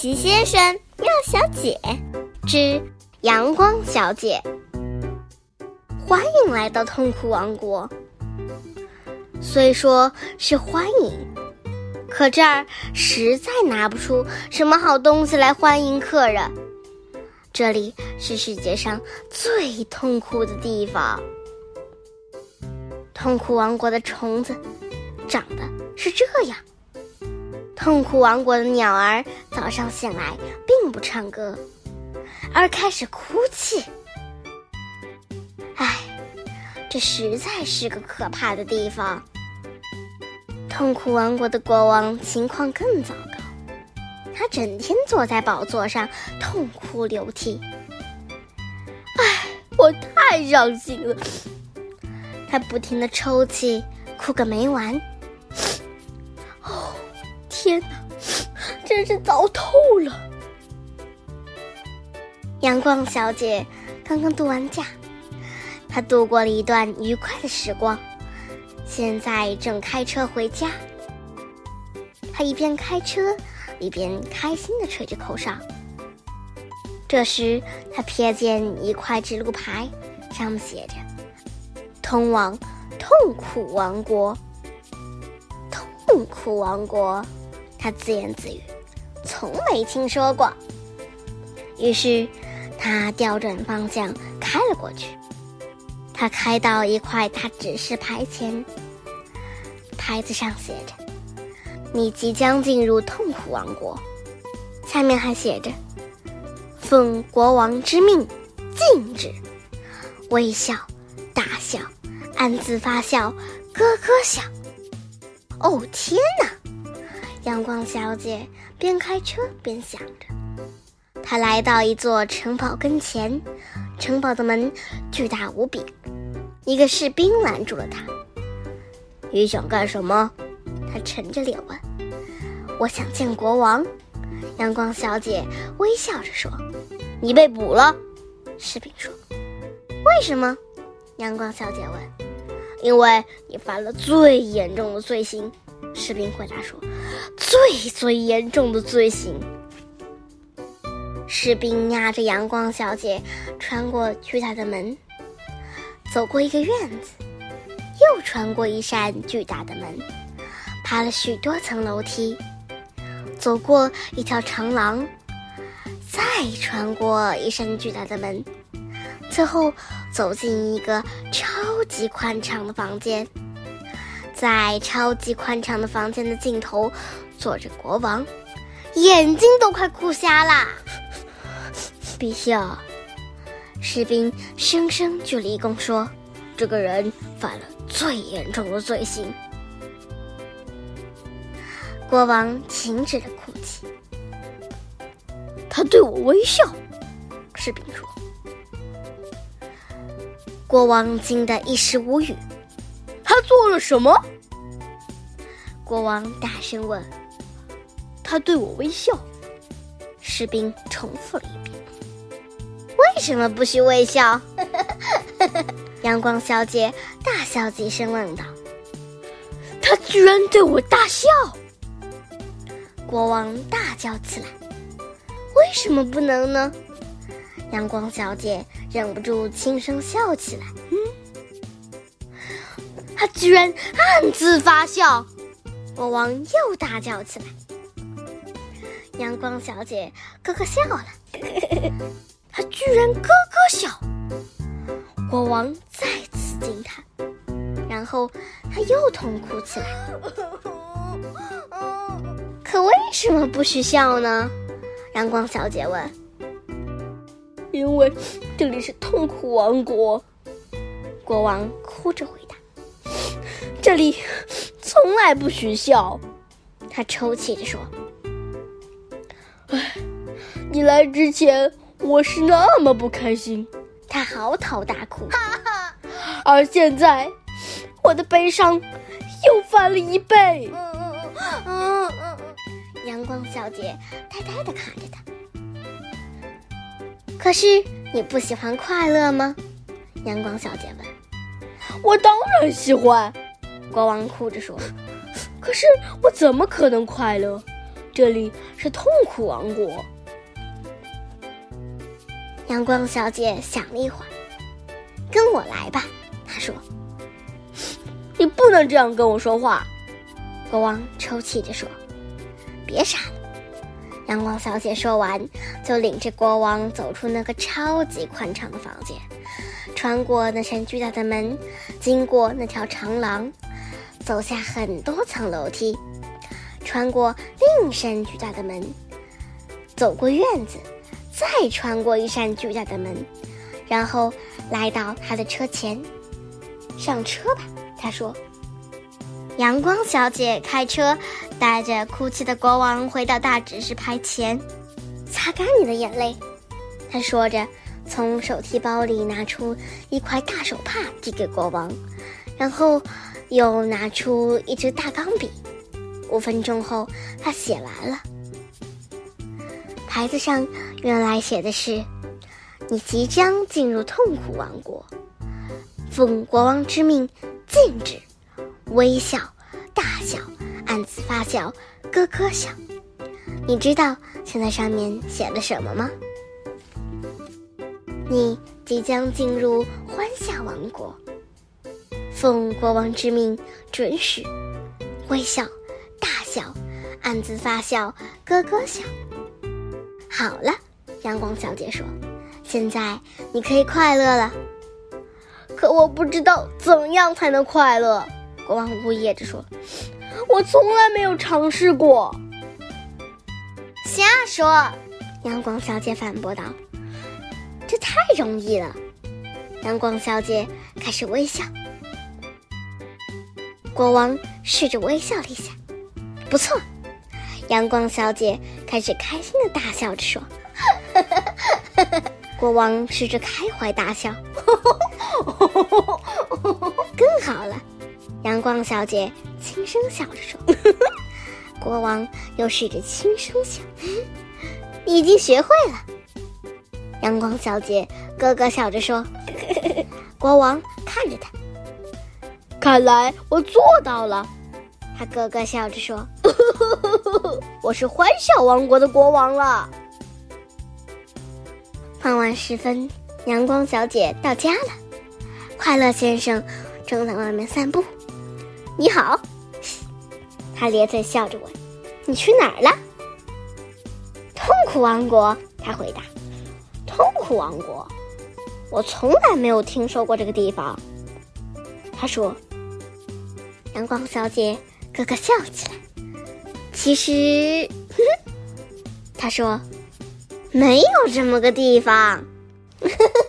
奇先生、妙小姐之阳光小姐，欢迎来到痛苦王国。虽说是欢迎，可这儿实在拿不出什么好东西来欢迎客人。这里是世界上最痛苦的地方。痛苦王国的虫子长得是这样。痛苦王国的鸟儿早上醒来并不唱歌，而开始哭泣。唉，这实在是个可怕的地方。痛苦王国的国王情况更糟糕，他整天坐在宝座上痛哭流涕。唉，我太伤心了。他不停的抽泣，哭个没完。天哪，真是糟透了！阳光小姐刚刚度完假，她度过了一段愉快的时光，现在正开车回家。她一边开车，一边开心的吹着口哨。这时，她瞥见一块指路牌，上面写着“通往痛苦王国”。痛苦王国。他自言自语：“从没听说过。”于是，他调转方向开了过去。他开到一块大指示牌前，牌子上写着：“你即将进入痛苦王国。”下面还写着：“奉国王之命，禁止微笑、大笑、暗自发笑、咯咯笑。”哦，天哪！阳光小姐边开车边想着，她来到一座城堡跟前，城堡的门巨大无比。一个士兵拦住了她。“你想干什么？”他沉着脸问。“我想见国王。”阳光小姐微笑着说。“你被捕了。”士兵说。“为什么？”阳光小姐问。“因为你犯了最严重的罪行。”士兵回答说。最最严重的罪行。士兵押着阳光小姐穿过巨大的门，走过一个院子，又穿过一扇巨大的门，爬了许多层楼梯，走过一条长廊，再穿过一扇巨大的门，最后走进一个超级宽敞的房间。在超级宽敞的房间的尽头，坐着国王，眼睛都快哭瞎啦！陛下，士兵声声鞠了一躬，说：“这个人犯了最严重的罪行。”国王停止了哭泣，他对我微笑。士兵说：“国王惊得一时无语。”他做了什么？国王大声问。他对我微笑。士兵重复了一遍。为什么不许微笑？阳光小姐大笑几声问道。他居然对我大笑！国王大叫起来。为什么不能呢？阳光小姐忍不住轻声笑起来。他居然暗自发笑，国王又大叫起来。阳光小姐咯咯笑了，他居然咯咯笑，国王再次惊叹，然后他又痛哭起来。可为什么不许笑呢？阳光小姐问。因为这里是痛苦王国，国王哭着回答。这里从来不许笑，他抽泣着说：“唉，你来之前我是那么不开心。”他嚎啕大哭，而现在我的悲伤又翻了一倍。阳光小姐呆呆的看着他。可是你不喜欢快乐吗？阳光小姐问。我当然喜欢。国王哭着说：“可是我怎么可能快乐？这里是痛苦王国。阳光小姐想了一会儿，跟我来吧。她说：“你不能这样跟我说话。”国王抽泣着说：“别傻了。”阳光小姐说完，就领着国王走出那个超级宽敞的房间，穿过那扇巨大的门，经过那条长廊，走下很多层楼梯，穿过另一扇巨大的门，走过院子。再穿过一扇巨大的门，然后来到他的车前，上车吧。他说：“阳光小姐开车带着哭泣的国王回到大指示牌前，擦干你的眼泪。”他说着，从手提包里拿出一块大手帕递给国王，然后又拿出一支大钢笔。五分钟后，他写完了。牌子上原来写的是：“你即将进入痛苦王国，奉国王之命，禁止微笑、大笑、暗自发笑、咯咯笑。”你知道现在上面写了什么吗？你即将进入欢笑王国，奉国王之命，准许微笑、大笑、暗自发笑、咯咯笑。好了，阳光小姐说：“现在你可以快乐了。”可我不知道怎样才能快乐。国王呜咽着说：“我从来没有尝试过。”瞎说！阳光小姐反驳道：“这太容易了。”阳光小姐开始微笑。国王试着微笑了一下，不错。阳光小姐开始开心的大笑着说：“ 国王试着开怀大笑，更好了。”阳光小姐轻声笑着说：“ 国王又试着轻声笑，你已经学会了。”阳光小姐咯咯笑着说：“国王看着他，看来我做到了。”他咯咯笑着说。我是欢笑王国的国王了。傍晚时分，阳光小姐到家了。快乐先生正在外面散步。你好，他咧嘴笑着问：“你去哪儿了？”痛苦王国，他回答：“痛苦王国，我从来没有听说过这个地方。”他说。阳光小姐咯咯笑起来。其实，她说，没有这么个地方。呵呵